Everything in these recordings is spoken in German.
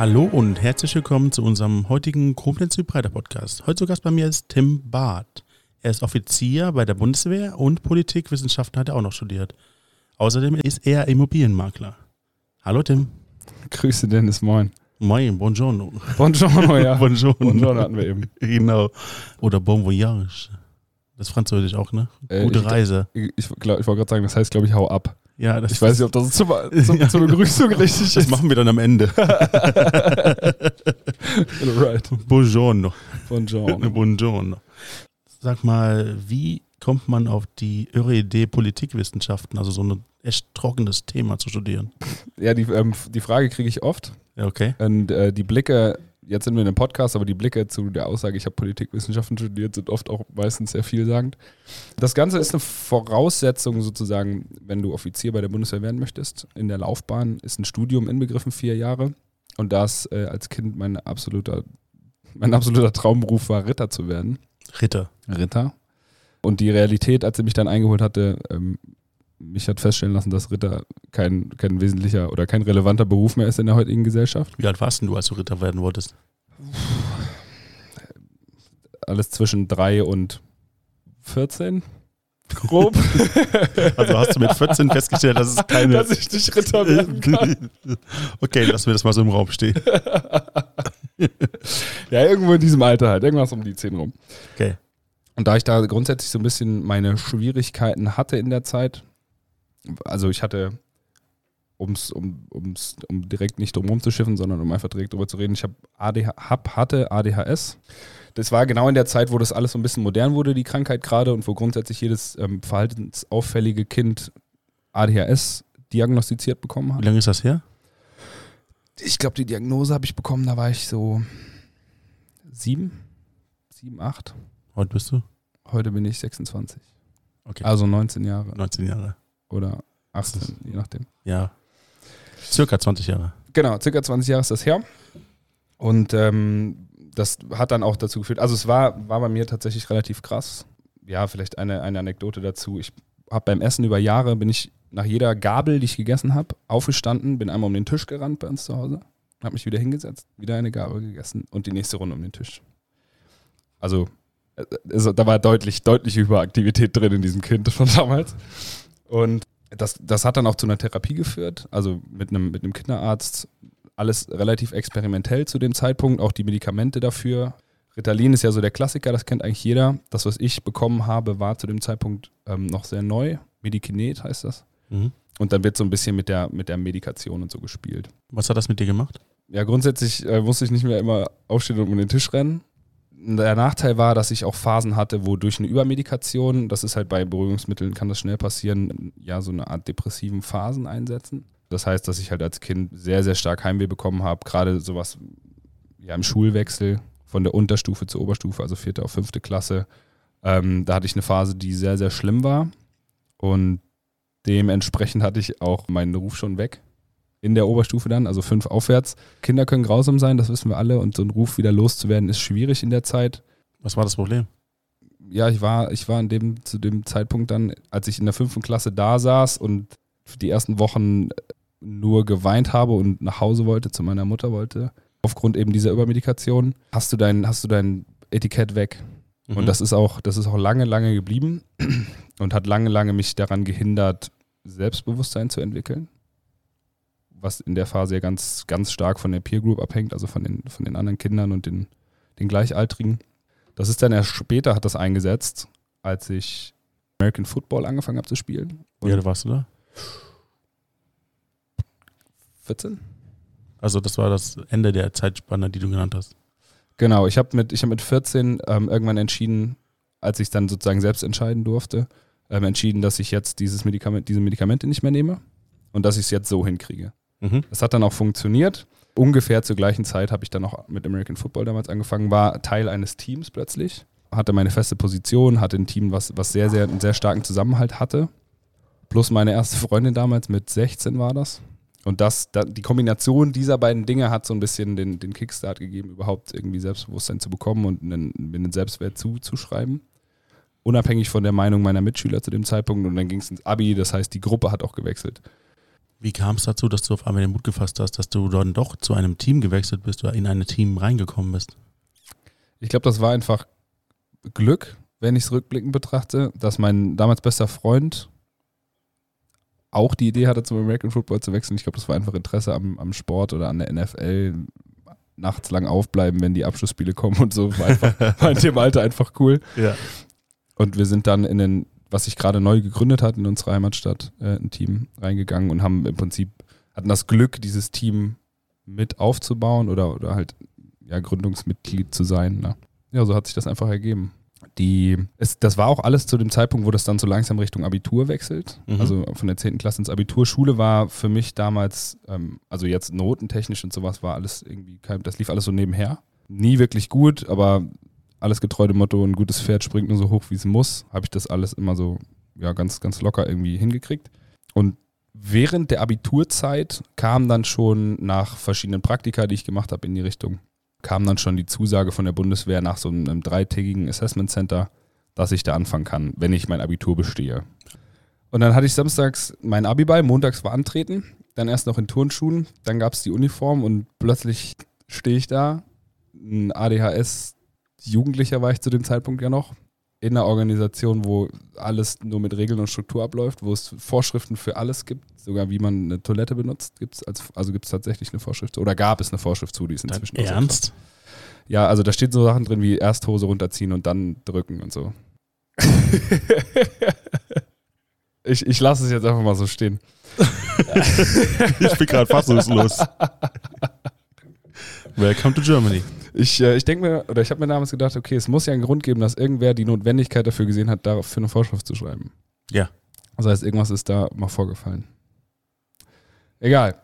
Hallo und herzlich willkommen zu unserem heutigen Koblenz Breiter Podcast. Heute zu Gast bei mir ist Tim Barth. Er ist Offizier bei der Bundeswehr und Politikwissenschaften hat er auch noch studiert. Außerdem ist er Immobilienmakler. Hallo Tim. Grüße Dennis, moin. Moin, buongiorno. Buongiorno, ja. buongiorno. Buongiorno hatten wir eben. Genau. Oder bon voyage. Das ist französisch auch, ne? Äh, Gute ich- Reise. Ich, ich, ich wollte gerade sagen, das heißt, glaube ich, hau ab. Ja, das Ich weiß nicht, ob das zum, zum, zur Begrüßung richtig Das ist. machen wir dann am Ende. right. Buongiorno. Buongiorno. Buongiorno. Sag mal, wie kommt man auf die irre Idee, Politikwissenschaften, also so ein echt trockenes Thema zu studieren? Ja, die, ähm, die Frage kriege ich oft. Ja, okay. Und äh, die Blicke, jetzt sind wir in einem Podcast, aber die Blicke zu der Aussage, ich habe Politikwissenschaften studiert, sind oft auch meistens sehr vielsagend. Das Ganze ist eine Voraussetzung sozusagen, wenn du Offizier bei der Bundeswehr werden möchtest. In der Laufbahn ist ein Studium inbegriffen, vier Jahre. Und das äh, als Kind mein absoluter, mein absoluter Traumberuf war, Ritter zu werden. Ritter. Ritter. Und die Realität, als sie mich dann eingeholt hatte, ähm, mich hat feststellen lassen, dass Ritter kein, kein wesentlicher oder kein relevanter Beruf mehr ist in der heutigen Gesellschaft. Wie alt warst denn du, als du Ritter werden wolltest? Alles zwischen drei und 14. Grob. Also hast du mit 14 festgestellt, dass es keine. dass ich nicht Ritter werden kann. okay, lassen wir das mal so im Raum stehen. Ja, irgendwo in diesem Alter halt. Irgendwas um die 10 rum. Okay. Und da ich da grundsätzlich so ein bisschen meine Schwierigkeiten hatte in der Zeit, also ich hatte, um's, um, um's, um direkt nicht drum rumzuschiffen, sondern um einfach direkt drüber zu reden, ich hab ADH, hab, hatte ADHS. Das war genau in der Zeit, wo das alles so ein bisschen modern wurde, die Krankheit gerade, und wo grundsätzlich jedes ähm, verhaltensauffällige Kind ADHS diagnostiziert bekommen Wie hat. lange ist das her? Ich glaube, die Diagnose habe ich bekommen, da war ich so sieben, sieben, acht. Heute bist du? Heute bin ich 26. Okay. Also 19 Jahre 19 Jahre. oder 18, je nachdem. Ja. Circa 20 Jahre. Genau, circa 20 Jahre ist das her. Und ähm, das hat dann auch dazu geführt, also es war, war bei mir tatsächlich relativ krass. Ja, vielleicht eine, eine Anekdote dazu. Ich habe beim Essen über Jahre, bin ich nach jeder Gabel, die ich gegessen habe, aufgestanden, bin einmal um den Tisch gerannt bei uns zu Hause, habe mich wieder hingesetzt, wieder eine Gabel gegessen und die nächste Runde um den Tisch. Also, äh, also da war deutlich, deutlich Überaktivität drin in diesem Kind von damals. Und das, das hat dann auch zu einer Therapie geführt, also mit einem, mit einem Kinderarzt. Alles relativ experimentell zu dem Zeitpunkt, auch die Medikamente dafür. Ritalin ist ja so der Klassiker, das kennt eigentlich jeder. Das, was ich bekommen habe, war zu dem Zeitpunkt ähm, noch sehr neu. Medikinet heißt das. Mhm. Und dann wird so ein bisschen mit der, mit der Medikation und so gespielt. Was hat das mit dir gemacht? Ja, grundsätzlich äh, musste ich nicht mehr immer aufstehen und um den Tisch rennen. Der Nachteil war, dass ich auch Phasen hatte, wo durch eine Übermedikation, das ist halt bei Beruhigungsmitteln, kann das schnell passieren, ja, so eine Art depressiven Phasen einsetzen. Das heißt, dass ich halt als Kind sehr, sehr stark Heimweh bekommen habe, gerade sowas ja, im Schulwechsel von der Unterstufe zur Oberstufe, also vierte auf fünfte Klasse. Ähm, da hatte ich eine Phase, die sehr, sehr schlimm war. Und dementsprechend hatte ich auch meinen Ruf schon weg in der Oberstufe dann, also fünf aufwärts. Kinder können grausam sein, das wissen wir alle. Und so einen Ruf wieder loszuwerden, ist schwierig in der Zeit. Was war das Problem? Ja, ich war, ich war in dem, zu dem Zeitpunkt dann, als ich in der fünften Klasse da saß und für die ersten Wochen nur geweint habe und nach Hause wollte, zu meiner Mutter wollte, aufgrund eben dieser Übermedikation, hast du dein, hast du dein Etikett weg. Mhm. Und das ist auch, das ist auch lange, lange geblieben und hat lange, lange mich daran gehindert, Selbstbewusstsein zu entwickeln. Was in der Phase ja ganz, ganz stark von der Peer Group abhängt, also von den, von den anderen Kindern und den, den Gleichaltrigen. Das ist dann erst später hat das eingesetzt, als ich American Football angefangen habe zu spielen. Wie alt warst du da? 14? Also das war das Ende der Zeitspanne, die du genannt hast. Genau, ich habe mit, ich hab mit 14 ähm, irgendwann entschieden, als ich dann sozusagen selbst entscheiden durfte, ähm, entschieden, dass ich jetzt dieses Medikament, diese Medikamente nicht mehr nehme und dass ich es jetzt so hinkriege. Mhm. Das hat dann auch funktioniert. Ungefähr zur gleichen Zeit habe ich dann auch mit American Football damals angefangen, war Teil eines Teams plötzlich, hatte meine feste Position, hatte ein Team, was, was sehr, sehr, einen sehr starken Zusammenhalt hatte. Plus meine erste Freundin damals, mit 16 war das. Und das, da, die Kombination dieser beiden Dinge hat so ein bisschen den, den Kickstart gegeben, überhaupt irgendwie Selbstbewusstsein zu bekommen und einen, einen Selbstwert zuzuschreiben. Unabhängig von der Meinung meiner Mitschüler zu dem Zeitpunkt. Und dann ging es ins Abi, das heißt, die Gruppe hat auch gewechselt. Wie kam es dazu, dass du auf einmal den Mut gefasst hast, dass du dann doch zu einem Team gewechselt bist oder in ein Team reingekommen bist? Ich glaube, das war einfach Glück, wenn ich es rückblickend betrachte, dass mein damals bester Freund auch die Idee hatte, zum American Football zu wechseln. Ich glaube, das war einfach Interesse am, am Sport oder an der NFL. Nachts lang aufbleiben, wenn die Abschlussspiele kommen und so. War, einfach, war in dem Alter einfach cool. Ja. Und wir sind dann in den, was sich gerade neu gegründet hat in unserer Heimatstadt, äh, ein Team reingegangen und haben im Prinzip, hatten das Glück, dieses Team mit aufzubauen oder, oder halt ja, Gründungsmitglied zu sein. Ne? Ja, so hat sich das einfach ergeben. Die, es, das war auch alles zu dem Zeitpunkt, wo das dann so langsam Richtung Abitur wechselt. Mhm. Also von der 10. Klasse ins Abitur. Schule war für mich damals, ähm, also jetzt notentechnisch und sowas, war alles irgendwie, kein, das lief alles so nebenher. Nie wirklich gut, aber alles getreu dem Motto, ein gutes Pferd springt nur so hoch, wie es muss, habe ich das alles immer so ja, ganz, ganz locker irgendwie hingekriegt. Und während der Abiturzeit kam dann schon nach verschiedenen Praktika, die ich gemacht habe in die Richtung, kam dann schon die Zusage von der Bundeswehr nach so einem, dreitägigen Assessment Center, dass ich da anfangen kann, wenn ich mein Abitur bestehe. Und dann hatte ich samstags mein Abi bei, montags war Antreten, dann erst noch in Turnschuhen, dann gab es die Uniform und plötzlich stehe ich da, ein ADHS-Jugendlicher war ich zu dem Zeitpunkt ja noch, in einer Organisation, wo alles nur mit Regeln und Struktur abläuft, wo es Vorschriften für alles gibt, sogar wie man eine Toilette benutzt, gibt's als, also gibt es tatsächlich eine Vorschrift oder gab es eine Vorschrift zu, die ist Dein inzwischen Ernst? ja, also da steht so Sachen drin wie erst Hose runterziehen und dann drücken und so. ich ich lasse es jetzt einfach mal so stehen. ich bin gerade fassungslos. Welcome to Germany. Ich, äh, ich denke mir, oder ich habe mir damals gedacht, okay, es muss ja einen Grund geben, dass irgendwer die Notwendigkeit dafür gesehen hat, dafür eine Vorschrift zu schreiben. Ja. Das heißt, irgendwas ist da mal vorgefallen. Egal.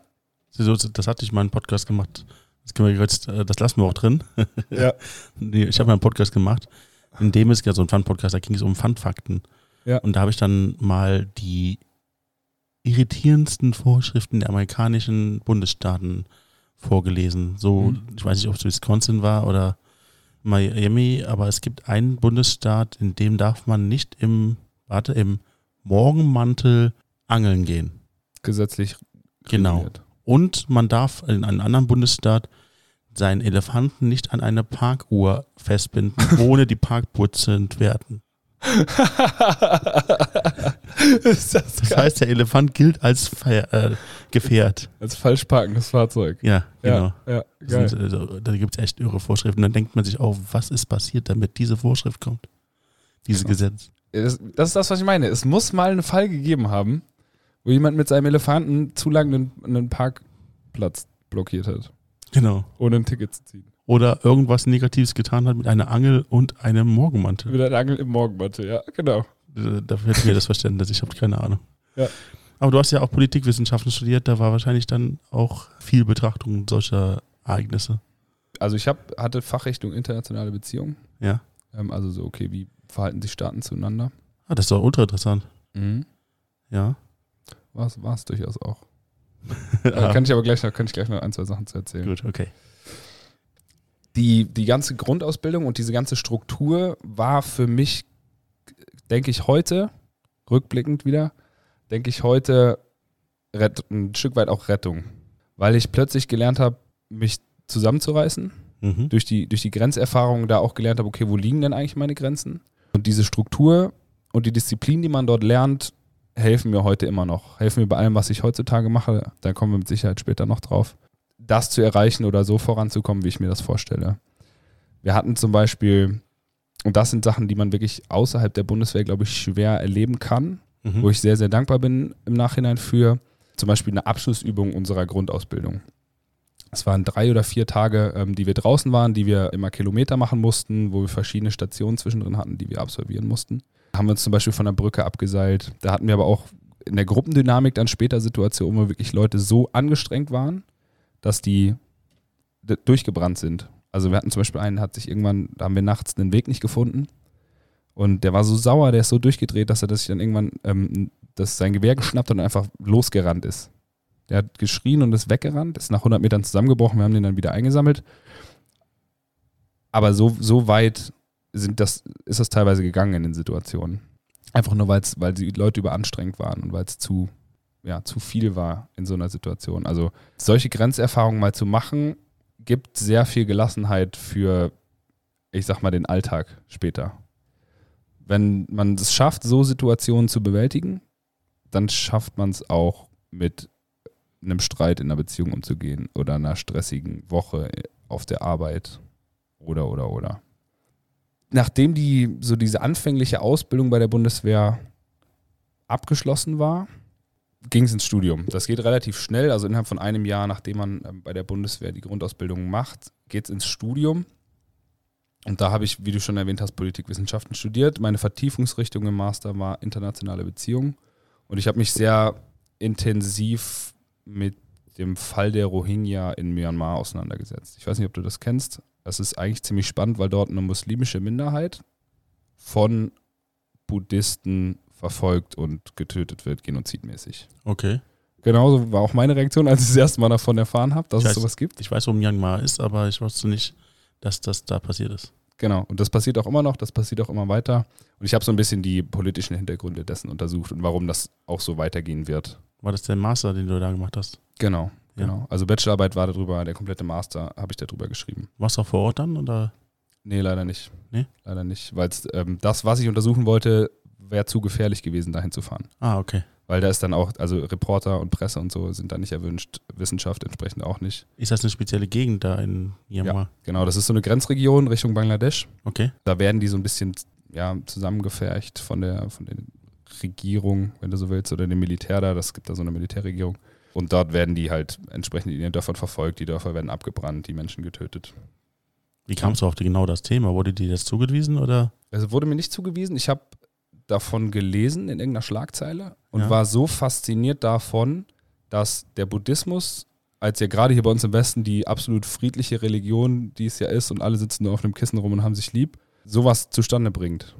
Das hatte ich mal einen Podcast gemacht. Das, können wir jetzt, äh, das lassen wir auch drin. Ja. Ich habe mal einen Podcast gemacht, in dem es ja so ein Fun-Podcast, da ging es um Fun-Fakten. Ja. Und da habe ich dann mal die irritierendsten Vorschriften der amerikanischen Bundesstaaten vorgelesen. So, Mhm. ich weiß nicht, ob es Wisconsin war oder Miami, aber es gibt einen Bundesstaat, in dem darf man nicht im, warte, im Morgenmantel angeln gehen. Gesetzlich Genau. reguliert. Und man darf in einem anderen Bundesstaat seinen Elefanten nicht an eine Parkuhr festbinden, ohne die Parkuhr zu entwerten. das, Das heißt, der Elefant gilt als Fe äh, Gefährt. Als falsch parkendes Fahrzeug. Ja, genau. Ja, ja sind, also, da gibt es echt irre Vorschriften. Dann denkt man sich auch, was ist passiert, damit diese Vorschrift kommt? Dieses Genau. Gesetz. Das, das ist das, was ich meine. Es muss mal einen Fall gegeben haben, wo jemand mit seinem Elefanten zu lange einen, einen Parkplatz blockiert hat, Genau. ohne ein Ticket zu ziehen. Oder irgendwas Negatives getan hat mit einer Angel und einem Morgenmantel. Wieder eine Angel im Morgenmatte, ja, genau. Äh, Da fehlt mir das Verständnis. Ich habe keine Ahnung. Ja. Aber du hast ja auch Politikwissenschaften studiert. Da war wahrscheinlich dann auch viel Betrachtung solcher Ereignisse. Also ich hab, hatte Fachrichtung internationale Beziehungen. Ja. Ähm, also so, okay, wie verhalten sich Staaten zueinander? Ah, das ist doch ultra interessant. Mhm. Ja. War es durchaus auch. Da kann ich aber gleich noch, kann ich gleich noch ein, zwei Sachen zu erzählen. Gut, okay. die, die ganze Grundausbildung und diese ganze Struktur war für mich, denke ich heute, rückblickend wieder, denke ich heute Rett, ein Stück weit auch Rettung. Weil ich plötzlich gelernt habe, mich zusammenzureißen, Mhm. durch die, durch die Grenzerfahrung da auch gelernt habe, okay, wo liegen denn eigentlich meine Grenzen? Und diese Struktur und die Disziplin, die man dort lernt, helfen mir heute immer noch. Helfen mir bei allem, was ich heutzutage mache. Da kommen wir mit Sicherheit später noch drauf. Das zu erreichen oder so voranzukommen, wie ich mir das vorstelle. Wir hatten zum Beispiel, und das sind Sachen, die man wirklich außerhalb der Bundeswehr, glaube ich, schwer erleben kann, Mhm. wo ich sehr, sehr dankbar bin im Nachhinein für. Zum Beispiel eine Abschlussübung unserer Grundausbildung. Es waren drei oder vier Tage, ähm, die wir draußen waren, die wir immer Kilometer machen mussten, wo wir verschiedene Stationen zwischendrin hatten, die wir absolvieren mussten. Da haben wir uns zum Beispiel von der Brücke abgeseilt. Da hatten wir aber auch in der Gruppendynamik dann später Situationen, wo wirklich Leute so angestrengt waren, dass die durchgebrannt sind. Also wir hatten zum Beispiel einen, hat sich irgendwann, da haben wir nachts den Weg nicht gefunden. Und der war so sauer, der ist so durchgedreht, dass er sich dann irgendwann ähm, das sein Gewehr geschnappt und einfach losgerannt ist. Der hat geschrien und ist weggerannt, ist nach 100 Metern zusammengebrochen, wir haben den dann wieder eingesammelt. Aber so, so weit sind das, ist das teilweise gegangen in den Situationen. Einfach nur, weil's, weil die Leute überanstrengt waren und weil es zu, ja, zu viel war in so einer Situation. Also solche Grenzerfahrungen mal zu machen, gibt sehr viel Gelassenheit für, ich sag mal, den Alltag später. Wenn man es schafft, so Situationen zu bewältigen, dann schafft man es auch mit einem Streit in einer Beziehung umzugehen oder einer stressigen Woche auf der Arbeit oder oder oder. Nachdem die so diese anfängliche Ausbildung bei der Bundeswehr abgeschlossen war, ging es ins Studium. Das geht relativ schnell, also innerhalb von einem Jahr, nachdem man ähm, bei der Bundeswehr die Grundausbildung macht, geht es ins Studium. Und da habe ich, wie du schon erwähnt hast, Politikwissenschaften studiert. Meine Vertiefungsrichtung im Master war internationale Beziehungen. Und ich habe mich sehr intensiv mit dem Fall der Rohingya in Myanmar auseinandergesetzt. Ich weiß nicht, ob du das kennst. Das ist eigentlich ziemlich spannend, weil dort eine muslimische Minderheit von Buddhisten verfolgt und getötet wird, genozidmäßig. Okay. Genauso war auch meine Reaktion, als ich das erste Mal davon erfahren habe, dass Ich es weiß- sowas gibt. Ich weiß, wo Myanmar ist, aber ich wusste nicht, dass das da passiert ist. Genau. Und das passiert auch immer noch, das passiert auch immer weiter. Und ich habe so ein bisschen die politischen Hintergründe dessen untersucht und warum das auch so weitergehen wird. War das der Master, den du da gemacht hast? Genau, Ja. genau. Also Bachelorarbeit war darüber, der komplette Master habe ich darüber geschrieben. Warst du auch vor Ort dann? Oder? Nee, leider nicht. Nee? Leider nicht. Weil ähm, das, was ich untersuchen wollte, wäre zu gefährlich gewesen, dahin zu fahren. Ah, okay. Weil da ist dann auch, also Reporter und Presse und so sind da nicht erwünscht, Wissenschaft entsprechend auch nicht. Ist das eine spezielle Gegend da in Myanmar? Genau, das ist so eine Grenzregion Richtung Bangladesch. Okay. Da werden die so ein bisschen ja, zusammengefercht von der, von der Regierung, wenn du so willst, oder dem Militär da. Das gibt da so eine Militärregierung. Und dort werden die halt entsprechend in ihren Dörfern verfolgt, die Dörfer werden abgebrannt, die Menschen getötet. Wie kamst du auf genau das Thema? Wurde dir das zugewiesen oder? Also wurde mir nicht zugewiesen. Ich habe davon gelesen in irgendeiner Schlagzeile und Ja. war so fasziniert davon, dass der Buddhismus, als ja gerade hier bei uns im Westen die absolut friedliche Religion, die es ja ist, und alle sitzen nur auf einem Kissen rum und haben sich lieb, sowas zustande bringt.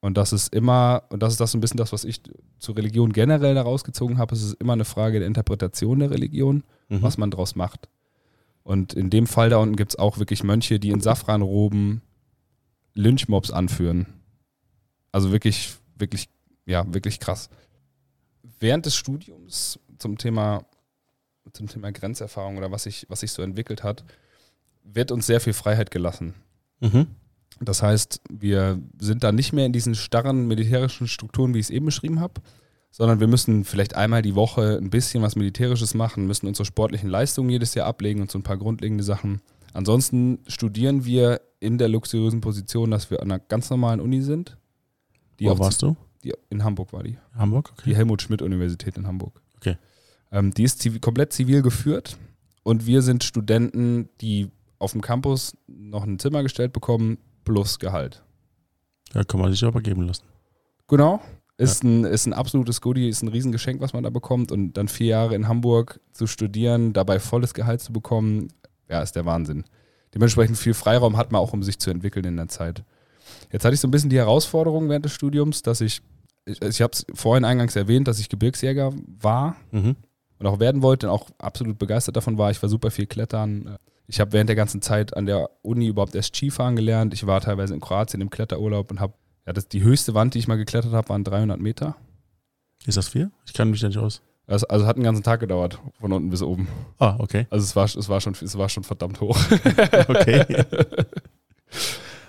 Und das ist immer, und das ist das so ein bisschen das, was ich zur Religion generell daraus gezogen habe, es ist immer eine Frage der Interpretation der Religion Mhm. was man draus macht. Und in dem Fall da unten gibt es auch wirklich Mönche, die in Safranroben Lynchmobs anführen. Also wirklich, wirklich, ja, wirklich krass. Während des Studiums zum Thema, zum Thema Grenzerfahrung oder was sich was sich so entwickelt hat, wird uns sehr viel Freiheit gelassen. Mhm. Das heißt, wir sind da nicht mehr in diesen starren militärischen Strukturen, wie ich es eben beschrieben habe, sondern wir müssen vielleicht einmal die Woche ein bisschen was Militärisches machen, müssen unsere sportlichen Leistungen jedes Jahr ablegen und so ein paar grundlegende Sachen. Ansonsten studieren wir in der luxuriösen Position, dass wir an einer ganz normalen Uni sind. Die Wo warst du? die, in Hamburg war die. Hamburg? Die Okay. Helmut-Schmidt-Universität in Hamburg. Okay. Ähm, die ist zivi- komplett zivil geführt und wir sind Studenten, die auf dem Campus noch ein Zimmer gestellt bekommen plus Gehalt. Ja, kann man sich aber geben lassen. Genau. Ist, ein, ist ein absolutes Goodie, ist ein Riesengeschenk, was man da bekommt. Und dann vier Jahre in Hamburg zu studieren, dabei volles Gehalt zu bekommen, ja, ist der Wahnsinn. Dementsprechend viel Freiraum hat man auch, um sich zu entwickeln in der Zeit. Jetzt hatte ich so ein bisschen die Herausforderung während des Studiums, dass ich, ich, ich habe es vorhin eingangs erwähnt, dass ich Gebirgsjäger war Mhm. und auch werden wollte und auch absolut begeistert davon war. Ich war super viel klettern. Ich habe während der ganzen Zeit an der Uni überhaupt erst Skifahren gelernt. Ich war teilweise in Kroatien im Kletterurlaub und habe, ja, das, die höchste Wand, die ich mal geklettert habe, waren 300 Meter. Ist das viel? Ich kann mich da nicht aus. Das, also hat einen ganzen Tag gedauert, von unten bis oben. Ah, okay. Also es war, es war, schon, es war schon verdammt hoch. Okay.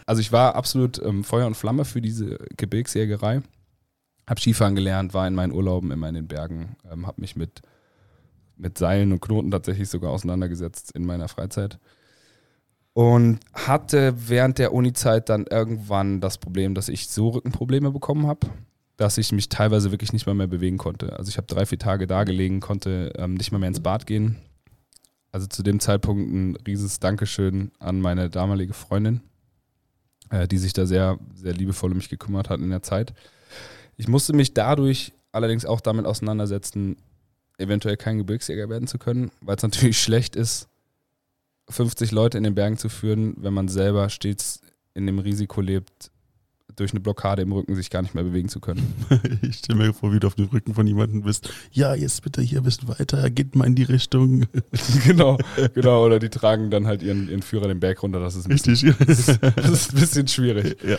Also ich war absolut ähm, Feuer und Flamme für diese Gebirgsjägerei. Hab Skifahren gelernt, war in meinen Urlauben immer in den Bergen, ähm, habe mich mit, mit Seilen und Knoten tatsächlich sogar auseinandergesetzt in meiner Freizeit. Und hatte während der Uni-Zeit dann irgendwann das Problem, dass ich so Rückenprobleme bekommen habe, dass ich mich teilweise wirklich nicht mal mehr bewegen konnte. Also ich habe drei, vier Tage da gelegen, konnte ähm, nicht mal mehr ins Bad gehen. Also zu dem Zeitpunkt ein rieses Dankeschön an meine damalige Freundin, äh, die sich da sehr, sehr liebevoll um mich gekümmert hat in der Zeit. Ich musste mich dadurch allerdings auch damit auseinandersetzen, eventuell kein Gebirgsjäger werden zu können, weil es natürlich schlecht ist, 50 Leute in den Bergen zu führen, wenn man selber stets in dem Risiko lebt, durch eine Blockade im Rücken sich gar nicht mehr bewegen zu können. Ich stelle mir vor, wie du auf dem Rücken von jemandem bist. Ja, jetzt bitte hier ein bisschen weiter, geht mal in die Richtung. genau, genau. Oder die tragen dann halt ihren, ihren Führer den Berg runter. Das ist ein bisschen, Richtig. das ist ein bisschen schwierig. ja.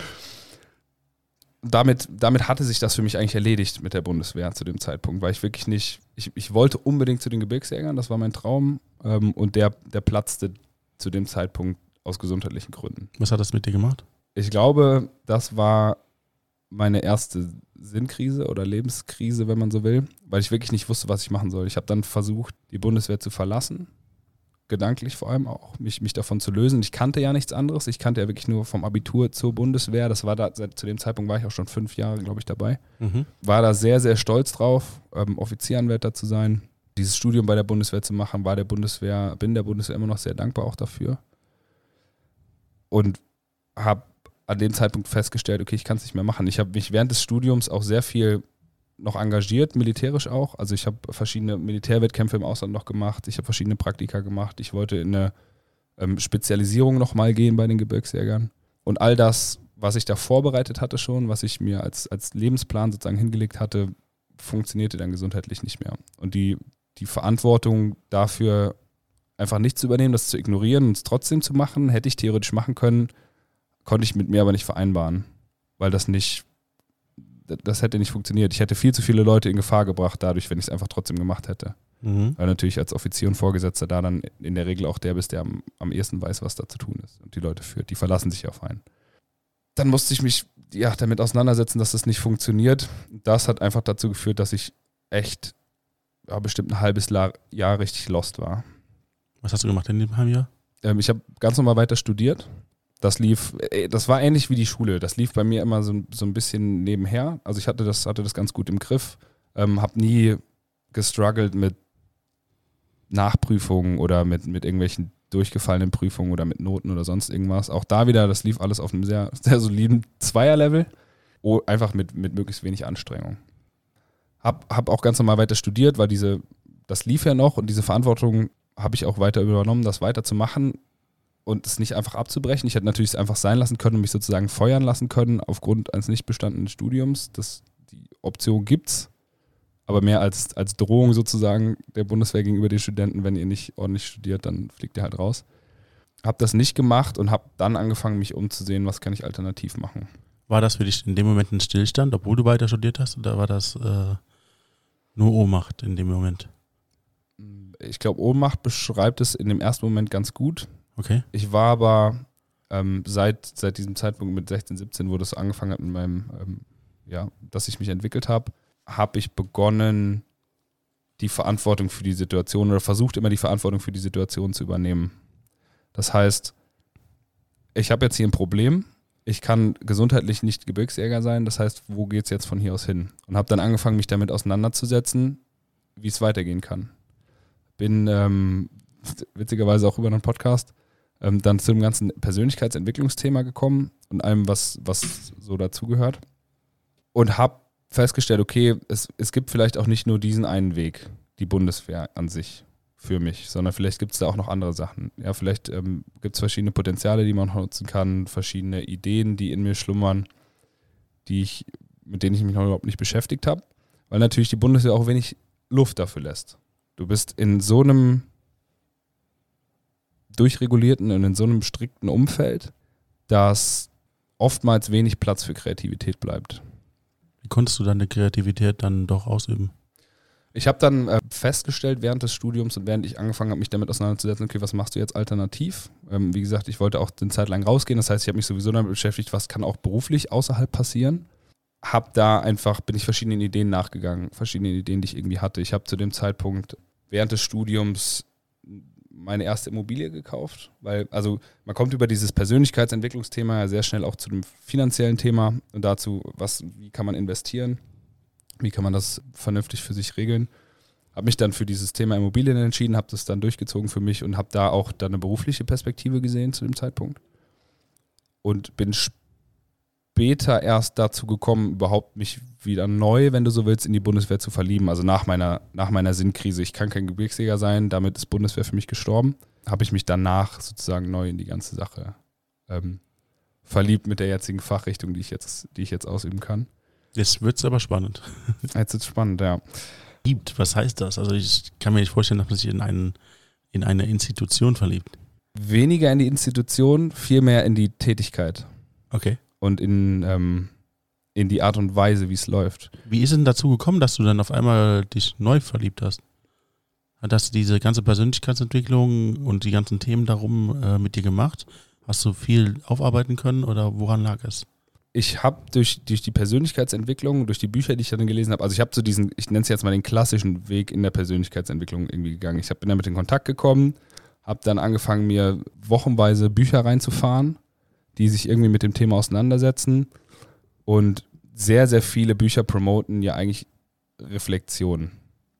damit, damit hatte sich das für mich eigentlich erledigt mit der Bundeswehr zu dem Zeitpunkt, weil ich wirklich nicht, ich, ich wollte unbedingt zu den Gebirgsjägern, das war mein Traum ähm, und der, der platzte zu dem Zeitpunkt aus gesundheitlichen Gründen. Was hat das mit dir gemacht? Ich glaube, das war meine erste Sinnkrise oder Lebenskrise, wenn man so will, weil ich wirklich nicht wusste, was ich machen soll. Ich habe dann versucht, die Bundeswehr zu verlassen, gedanklich vor allem auch, mich, mich davon zu lösen. Ich kannte ja nichts anderes. Ich kannte ja wirklich nur vom Abitur zur Bundeswehr. Das war da, seit, zu dem Zeitpunkt war ich auch schon fünf Jahre, glaube ich, dabei. Mhm. War da sehr, sehr stolz drauf, ähm, Offizieranwärter zu sein, dieses Studium bei der Bundeswehr zu machen, war der Bundeswehr, bin der Bundeswehr immer noch sehr dankbar auch dafür. Und habe an dem Zeitpunkt festgestellt, okay, ich kann es nicht mehr machen. Ich habe mich während des Studiums auch sehr viel noch engagiert, militärisch auch. Also ich habe verschiedene Militärwettkämpfe im Ausland noch gemacht, ich habe verschiedene Praktika gemacht, ich wollte in eine ähm, Spezialisierung nochmal gehen bei den Gebirgsjägern. Und all das, was ich da vorbereitet hatte schon, was ich mir als, als Lebensplan sozusagen hingelegt hatte, funktionierte dann gesundheitlich nicht mehr. Und die, die Verantwortung dafür, einfach nicht zu übernehmen, das zu ignorieren und es trotzdem zu machen, hätte ich theoretisch machen können, konnte ich mit mir aber nicht vereinbaren, weil das nicht das hätte nicht funktioniert. Ich hätte viel zu viele Leute in Gefahr gebracht, dadurch, wenn ich es einfach trotzdem gemacht hätte. Mhm. Weil natürlich als Offizier und Vorgesetzter da dann in der Regel auch der bist, der am, am ehesten weiß, was da zu tun ist und die Leute führt. Die verlassen sich auf einen. Dann musste ich mich ja, damit auseinandersetzen, dass das nicht funktioniert. Das hat einfach dazu geführt, dass ich echt ja, bestimmt ein halbes Jahr richtig lost war. Was hast du gemacht in dem halben Jahr? Ähm, ich habe ganz normal weiter studiert das lief, äh, das war ähnlich wie die Schule. Das lief bei mir immer so, so ein bisschen nebenher. Also ich hatte das, hatte das ganz gut im Griff. Ähm, habe nie gestruggelt mit Nachprüfungen oder mit, mit irgendwelchen durchgefallenen Prüfungen oder mit Noten oder sonst irgendwas. Auch da wieder, das lief alles auf einem sehr, sehr soliden Zweierlevel. Oh, einfach mit, mit möglichst wenig Anstrengung. Hab, hab auch ganz normal weiter studiert, weil diese, das lief ja noch und diese Verantwortung habe ich auch weiter übernommen, das weiterzumachen und es nicht einfach abzubrechen. Ich hätte natürlich es einfach sein lassen können und mich sozusagen feuern lassen können aufgrund eines nicht bestandenen Studiums. Das, die Option gibt's, aber mehr als, als Drohung sozusagen der Bundeswehr gegenüber den Studenten, wenn ihr nicht ordentlich studiert, dann fliegt ihr halt raus. Hab das nicht gemacht und habe dann angefangen, mich umzusehen, was kann ich alternativ machen. War das für dich in dem Moment ein Stillstand, obwohl du weiter studiert hast, oder war das äh, nur Ohnmacht in dem Moment? Ich glaube, Ohnmacht beschreibt es in dem ersten Moment ganz gut Okay. Ich war aber ähm, seit, seit diesem Zeitpunkt mit 16, 17, wo das angefangen hat mit meinem, ähm, ja, dass ich mich entwickelt habe, habe ich begonnen, die Verantwortung für die Situation oder versucht immer die Verantwortung für die Situation zu übernehmen. Das heißt, ich habe jetzt hier ein Problem, ich kann gesundheitlich nicht Gebirgsjäger sein, das heißt, wo geht es jetzt von hier aus hin? Und habe dann angefangen, mich damit auseinanderzusetzen, wie es weitergehen kann. Bin ähm, witzigerweise auch über einen Podcast ähm, dann zu dem ganzen Persönlichkeitsentwicklungsthema gekommen und allem, was, was so dazugehört. Und habe festgestellt, okay, es, es gibt vielleicht auch nicht nur diesen einen Weg, die Bundeswehr an sich für mich, sondern vielleicht gibt es da auch noch andere Sachen. Ja, vielleicht ähm, gibt es verschiedene Potenziale, die man nutzen kann, verschiedene Ideen, die in mir schlummern, die ich, mit denen ich mich noch überhaupt nicht beschäftigt habe, weil natürlich die Bundeswehr auch wenig Luft dafür lässt. Du bist in so einem durchregulierten und in so einem strikten Umfeld, dass oftmals wenig Platz für Kreativität bleibt. Wie konntest du deine Kreativität dann doch ausüben? Ich habe dann äh, festgestellt während des Studiums und während ich angefangen habe, mich damit auseinanderzusetzen, okay, was machst du jetzt alternativ? Ähm, wie gesagt, ich wollte auch eine Zeit lang rausgehen, das heißt, ich habe mich sowieso damit beschäftigt, was kann auch beruflich außerhalb passieren. Hab da einfach, bin ich verschiedenen Ideen nachgegangen, verschiedene Ideen, die ich irgendwie hatte. Ich habe zu dem Zeitpunkt während des Studiums meine erste Immobilie gekauft, weil, also man kommt über dieses Persönlichkeitsentwicklungsthema ja sehr schnell auch zu dem finanziellen Thema und dazu, was, wie kann man investieren, wie kann man das vernünftig für sich regeln. Habe mich dann für dieses Thema Immobilien entschieden, habe das dann durchgezogen für mich und habe da auch dann eine berufliche Perspektive gesehen zu dem Zeitpunkt. Und bin später erst dazu gekommen, überhaupt mich wieder neu, wenn du so willst, in die Bundeswehr zu verlieben. Also nach meiner, nach meiner Sinnkrise. Ich kann kein Gebirgsjäger sein, damit ist Bundeswehr für mich gestorben. Habe ich mich danach sozusagen neu in die ganze Sache ähm, verliebt mit der jetzigen Fachrichtung, die ich jetzt, die ich jetzt ausüben kann. Jetzt wird es aber spannend. Jetzt ist spannend, ja. Liebt, was heißt das? Also ich kann mir nicht vorstellen, dass man sich in, einen, in eine Institution verliebt. Weniger in die Institution, viel mehr in die Tätigkeit. Okay und in, ähm, in die Art und Weise, wie es läuft. Wie ist denn dazu gekommen, dass du dann auf einmal dich neu verliebt hast? Hat das diese ganze Persönlichkeitsentwicklung und die ganzen Themen darum äh, mit dir gemacht? Hast du viel aufarbeiten können oder woran lag es? Ich habe durch, durch die Persönlichkeitsentwicklung, durch die Bücher, die ich dann gelesen habe, also ich habe so diesen, ich nenne es jetzt mal den klassischen Weg in der Persönlichkeitsentwicklung irgendwie gegangen. Ich hab, bin damit in Kontakt gekommen, habe dann angefangen, mir wochenweise Bücher reinzufahren, die sich irgendwie mit dem Thema auseinandersetzen und sehr, sehr viele Bücher promoten ja eigentlich Reflexion.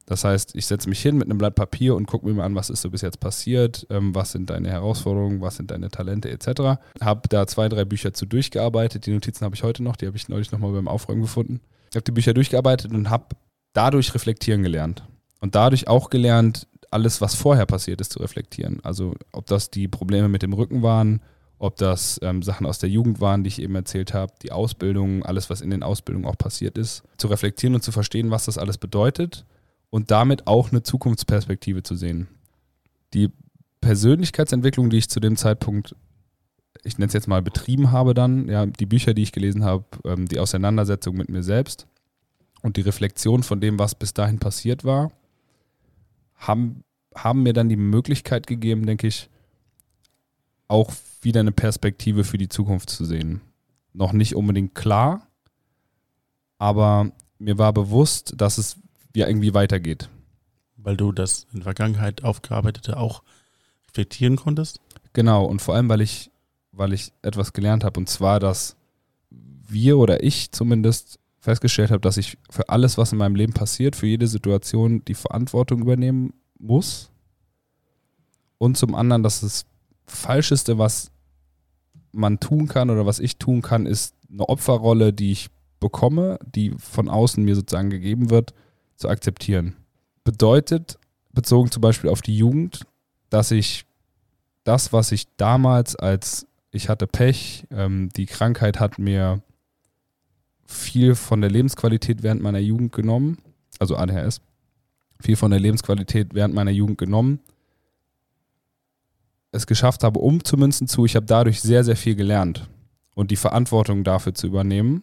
Das heißt, ich setze mich hin mit einem Blatt Papier und gucke mir mal an, was ist so bis jetzt passiert, ähm, was sind deine Herausforderungen, was sind deine Talente etc. Habe da zwei, drei Bücher zu durchgearbeitet. Die Notizen habe ich heute noch, die habe ich neulich nochmal beim Aufräumen gefunden. Ich habe die Bücher durchgearbeitet und habe dadurch reflektieren gelernt. Und dadurch auch gelernt, alles, was vorher passiert ist, zu reflektieren. Also ob das die Probleme mit dem Rücken waren, ob das ähm, Sachen aus der Jugend waren, die ich eben erzählt habe, die Ausbildung, alles, was in den Ausbildungen auch passiert ist, zu reflektieren und zu verstehen, was das alles bedeutet und damit auch eine Zukunftsperspektive zu sehen. Die Persönlichkeitsentwicklung, die ich zu dem Zeitpunkt, ich nenne es jetzt mal betrieben habe dann, ja, die Bücher, die ich gelesen habe, ähm, die Auseinandersetzung mit mir selbst und die Reflexion von dem, was bis dahin passiert war, haben, haben mir dann die Möglichkeit gegeben, denke ich, auch wieder eine Perspektive für die Zukunft zu sehen. Noch nicht unbedingt klar, aber mir war bewusst, dass es ja irgendwie weitergeht. Weil du das in der Vergangenheit aufgearbeitete auch reflektieren konntest? Genau, und vor allem, weil ich, weil ich etwas gelernt habe, und zwar, dass wir oder ich zumindest festgestellt habe, dass ich für alles, was in meinem Leben passiert, für jede Situation die Verantwortung übernehmen muss. Und zum anderen, dass das Falscheste, was man tun kann oder was ich tun kann, ist eine Opferrolle, die ich bekomme, die von außen mir sozusagen gegeben wird, zu akzeptieren. Bedeutet, bezogen zum Beispiel auf die Jugend, dass ich das, was ich damals als ich hatte Pech, ähm, die Krankheit hat mir viel von der Lebensqualität während meiner Jugend genommen, also ADHS, viel von der Lebensqualität während meiner Jugend genommen, es geschafft habe, umzumünzen zu, ich habe dadurch sehr, sehr viel gelernt und die Verantwortung dafür zu übernehmen,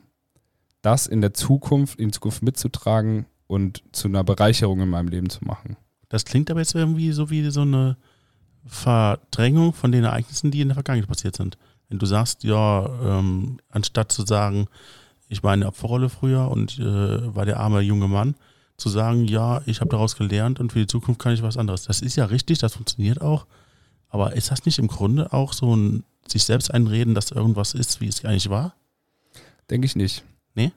das in der Zukunft, in Zukunft mitzutragen und zu einer Bereicherung in meinem Leben zu machen. Das klingt aber jetzt irgendwie so wie so eine Verdrängung von den Ereignissen, die in der Vergangenheit passiert sind. Wenn du sagst, ja, ähm, anstatt zu sagen, ich war eine Opferrolle früher und äh, war der arme junge Mann, zu sagen, ja, ich habe daraus gelernt und für die Zukunft kann ich was anderes. Das ist ja richtig, das funktioniert auch. Aber ist das nicht im Grunde auch so ein sich selbst einreden, dass irgendwas ist, wie es eigentlich war? Denke ich nicht. Nee?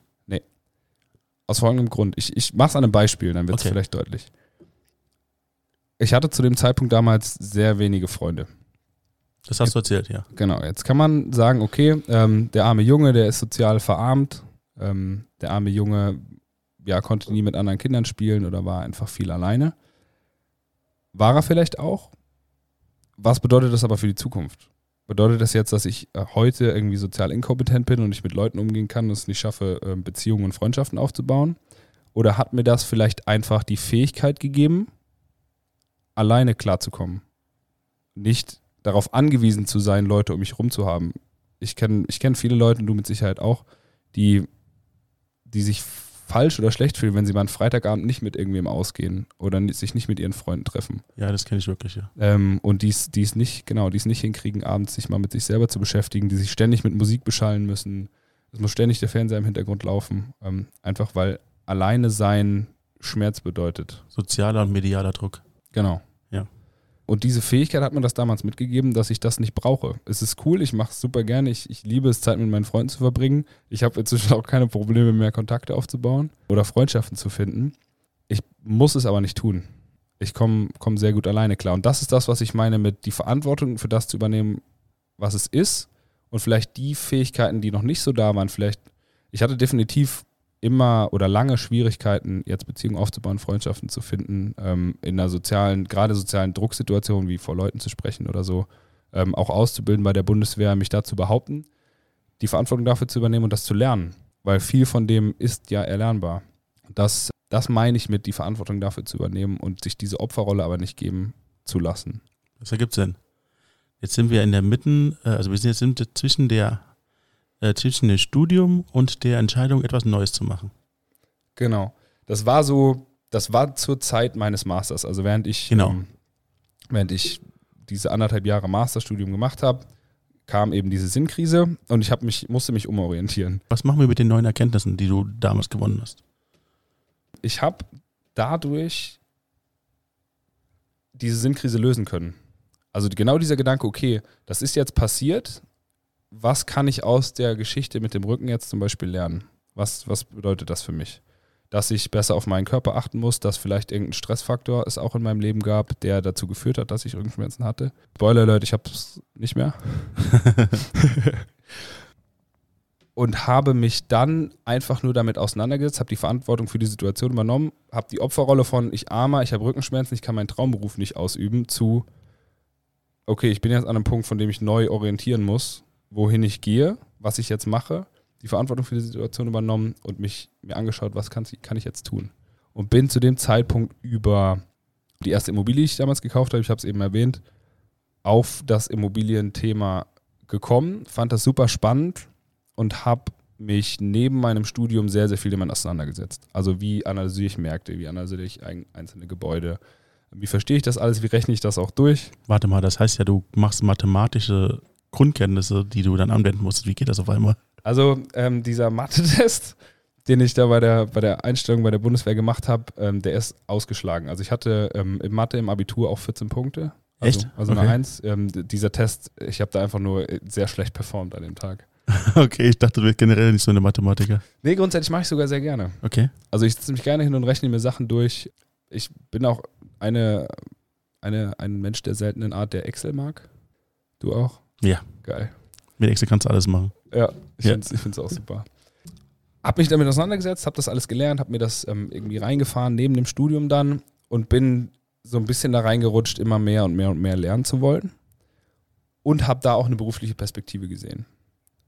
Aus folgendem Grund. Ich, ich mache es an einem Beispiel, dann wird es Okay. vielleicht deutlich. Ich hatte zu dem Zeitpunkt damals sehr wenige Freunde. Das hast du erzählt, ja. Genau, jetzt kann man sagen, okay, ähm, der arme Junge, der ist sozial verarmt. Ähm, der arme Junge, ja, konnte nie mit anderen Kindern spielen oder war einfach viel alleine. War er vielleicht auch? Was bedeutet das aber für die Zukunft? Bedeutet das jetzt, dass ich äh, heute irgendwie sozial inkompetent bin und nicht mit Leuten umgehen kann und es nicht schaffe, äh, Beziehungen und Freundschaften aufzubauen? Oder hat mir das vielleicht einfach die Fähigkeit gegeben, alleine klarzukommen? Nicht darauf angewiesen zu sein, Leute um mich herum zu haben. Ich kenne ich kenn viele Leute, du mit Sicherheit auch, die, die sich falsch oder schlecht fühlen, wenn sie mal einen Freitagabend nicht mit irgendwem ausgehen oder sich nicht mit ihren Freunden treffen. Ja, das kenne ich wirklich, ja. Ähm, und die es die es nicht, genau, die es nicht hinkriegen, abends sich mal mit sich selber zu beschäftigen, die sich ständig mit Musik beschallen müssen. Es muss ständig der Fernseher im Hintergrund laufen. Ähm, einfach weil alleine sein Schmerz bedeutet. Sozialer und medialer Druck. Genau. Und diese Fähigkeit hat mir das damals mitgegeben, dass ich das nicht brauche. Es ist cool, ich mache es super gerne, ich, ich liebe es, Zeit mit meinen Freunden zu verbringen. Ich habe inzwischen auch keine Probleme mehr, Kontakte aufzubauen oder Freundschaften zu finden. Ich muss es aber nicht tun. Ich komme komm sehr gut alleine klar. Und das ist das, was ich meine mit die Verantwortung für das zu übernehmen, was es ist. Und vielleicht die Fähigkeiten, die noch nicht so da waren, vielleicht, ich hatte definitiv immer oder lange Schwierigkeiten, jetzt Beziehungen aufzubauen, Freundschaften zu finden, ähm, in einer sozialen, gerade sozialen Drucksituation, wie vor Leuten zu sprechen oder so, ähm, auch auszubilden bei der Bundeswehr, mich da zu behaupten, die Verantwortung dafür zu übernehmen und das zu lernen. Weil viel von dem ist ja erlernbar. Das, das meine ich mit, die Verantwortung dafür zu übernehmen und sich diese Opferrolle aber nicht geben zu lassen. Das ergibt Sinn. Jetzt sind wir in der Mitte, äh, also wir sind jetzt zwischen der äh, zwischen dem Studium und der Entscheidung, etwas Neues zu machen. Genau. Das war so, das war zur Zeit meines Masters. Also während ich, Genau. ähm, während ich diese anderthalb Jahre Masterstudium gemacht habe, kam eben diese Sinnkrise und ich hab mich, musste mich umorientieren. Was machen wir mit den neuen Erkenntnissen, die du damals gewonnen hast? Ich habe dadurch diese Sinnkrise lösen können. Also genau dieser Gedanke, okay, das ist jetzt passiert, was kann ich aus der Geschichte mit dem Rücken jetzt zum Beispiel lernen? Was, was bedeutet das für mich? Dass ich besser auf meinen Körper achten muss, dass vielleicht irgendein Stressfaktor es auch in meinem Leben gab, der dazu geführt hat, dass ich Rückenschmerzen hatte. Spoiler Alert, ich habe es nicht mehr. und habe mich dann einfach nur damit auseinandergesetzt, habe die Verantwortung für die Situation übernommen, habe die Opferrolle von ich armer, ich habe Rückenschmerzen, ich kann meinen Traumberuf nicht ausüben, zu okay, ich bin jetzt an einem Punkt, von dem ich neu orientieren muss, wohin ich gehe, was ich jetzt mache, die Verantwortung für die Situation übernommen und mich mir angeschaut, was kann, kann ich jetzt tun. Und bin zu dem Zeitpunkt über die erste Immobilie, die ich damals gekauft habe, ich habe es eben erwähnt, auf das Immobilienthema gekommen, fand das super spannend und habe mich neben meinem Studium sehr, sehr viel damit auseinandergesetzt. Also wie analysiere ich Märkte, wie analysiere ich ein, einzelne Gebäude, wie verstehe ich das alles, wie rechne ich das auch durch. Warte mal, das heißt ja, du machst mathematische Grundkenntnisse, die du dann anwenden musst. Wie geht das auf einmal? Also ähm, dieser Mathe-Test, den ich da bei der, bei der Einstellung bei der Bundeswehr gemacht habe, ähm, der ist ausgeschlagen. Also ich hatte ähm, im Mathe im Abitur auch 14 Punkte. Also, Echt? Also Okay. eine 1. Ähm, dieser Test, ich habe da einfach nur äh, sehr schlecht performt an dem Tag. Okay, ich dachte, du bist generell nicht so eine Mathematiker. Nee, grundsätzlich mache ich sogar sehr gerne. Okay. Also ich sitze mich gerne hin und rechne mir Sachen durch. Ich bin auch eine, eine, ein Mensch der seltenen Art, der Excel mag. Du auch? Ja. Geil. Mit Excel kannst du alles machen. Ja, ich Ja. finde es auch super. Hab mich damit auseinandergesetzt, habe das alles gelernt, habe mir das ähm, irgendwie reingefahren neben dem Studium dann und bin so ein bisschen da reingerutscht, immer mehr und mehr und mehr lernen zu wollen. Und habe da auch eine berufliche Perspektive gesehen.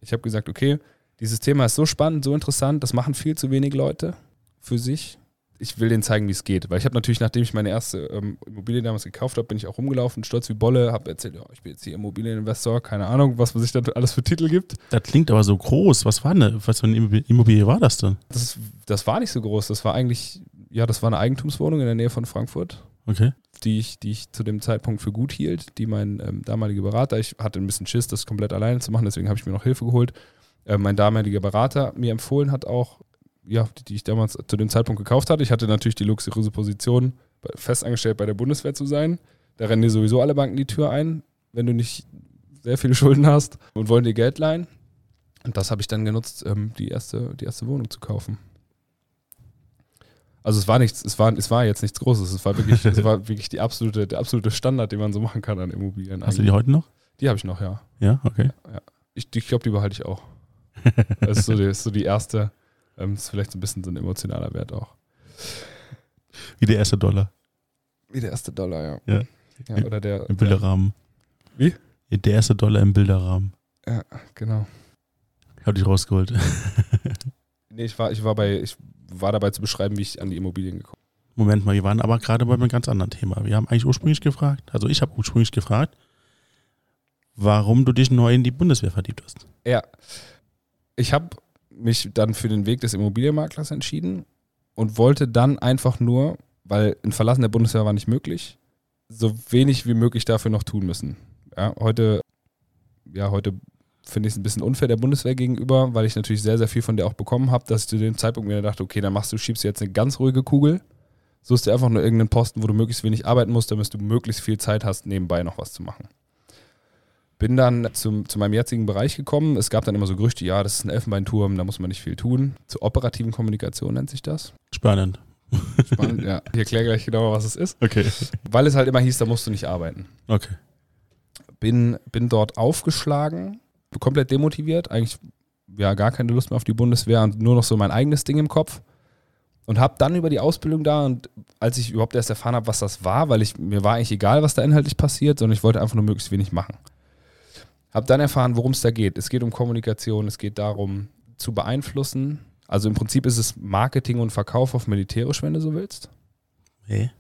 Ich habe gesagt, okay, dieses Thema ist so spannend, so interessant, das machen viel zu wenig Leute für sich. Ich will denen zeigen, wie es geht. Weil ich habe natürlich, nachdem ich meine erste ähm, Immobilie damals gekauft habe, bin ich auch rumgelaufen, stolz wie Bolle, habe erzählt, ja, ich bin jetzt hier Immobilieninvestor, keine Ahnung, was man sich da alles für Titel gibt. Das klingt aber so groß. Was war denn, was für eine Immobilie- Immobilie war das denn? Das, das war nicht so groß. Das war eigentlich, ja, das war eine Eigentumswohnung in der Nähe von Frankfurt, Okay. die ich, die ich zu dem Zeitpunkt für gut hielt, die mein ähm, damaliger Berater, ich hatte ein bisschen Schiss, das komplett alleine zu machen, deswegen habe ich mir noch Hilfe geholt. Äh, mein damaliger Berater mir empfohlen hat auch, ja, die, die ich damals zu dem Zeitpunkt gekauft hatte. Ich hatte natürlich die luxuriöse Position, festangestellt bei der Bundeswehr zu sein. Da rennen dir sowieso alle Banken die Tür ein, wenn du nicht sehr viele Schulden hast und wollen dir Geld leihen. Und das habe ich dann genutzt, ähm, die, erste, die erste Wohnung zu kaufen. Also es war nichts, es war, es war jetzt nichts Großes, es war wirklich, es war wirklich die absolute, der absolute Standard, den man so machen kann an Immobilien. Hast du die heute noch? Die habe ich noch, ja. Ja, okay. Ich, ich glaube, die behalte ich auch. Das ist so die, ist so die erste, ähm, ist vielleicht so ein bisschen so ein emotionaler Wert auch. Wie der erste Dollar Wie der erste Dollar, ja. Ja. ja oder der, im Bilderrahmen. Wie? Der erste Dollar im Bilderrahmen. Ja, genau. Hab dich rausgeholt. Nee, ich war, ich war bei, ich war dabei zu beschreiben, wie ich an die Immobilien gekommen Moment mal, wir waren aber gerade bei einem ganz anderen Thema. Wir haben eigentlich ursprünglich gefragt, also ich habe ursprünglich gefragt, warum du dich neu in die Bundeswehr verliebt hast. bin. Ja. Ich habe mich dann für den Weg des Immobilienmaklers entschieden und wollte dann einfach nur, weil ein Verlassen der Bundeswehr war nicht möglich, so wenig wie möglich dafür noch tun müssen. Ja, heute, ja, heute finde ich es ein bisschen unfair der Bundeswehr gegenüber, weil ich natürlich sehr, sehr viel von der auch bekommen habe, dass ich zu dem Zeitpunkt mir dachte, okay, dann machst du, schiebst du jetzt eine ganz ruhige Kugel, suchst dir einfach nur irgendeinen Posten, wo du möglichst wenig arbeiten musst, damit du möglichst viel Zeit hast, nebenbei noch was zu machen. Bin dann zum, zu meinem jetzigen Bereich gekommen. Es gab dann immer so Gerüchte, ja, das ist ein Elfenbeinturm, da muss man nicht viel tun. Zur operativen Kommunikation nennt sich das. Spannend. Spannend, ja. Ich erkläre gleich genauer, was es ist. Okay. Weil es halt immer hieß, da musst du nicht arbeiten. Okay. bin, bin dort aufgeschlagen, komplett demotiviert, eigentlich ja gar keine Lust mehr auf die Bundeswehr und nur noch so mein eigenes Ding im Kopf. Und habe dann über die Ausbildung da und als ich überhaupt erst erfahren habe, was das war, weil ich mir war eigentlich egal, was da inhaltlich passiert, sondern ich wollte einfach nur möglichst wenig machen. Habe dann erfahren, worum es da geht. Es geht um Kommunikation, es geht darum, zu beeinflussen. Also im Prinzip ist es Marketing und Verkauf auf militärisch, wenn du so willst. Hey.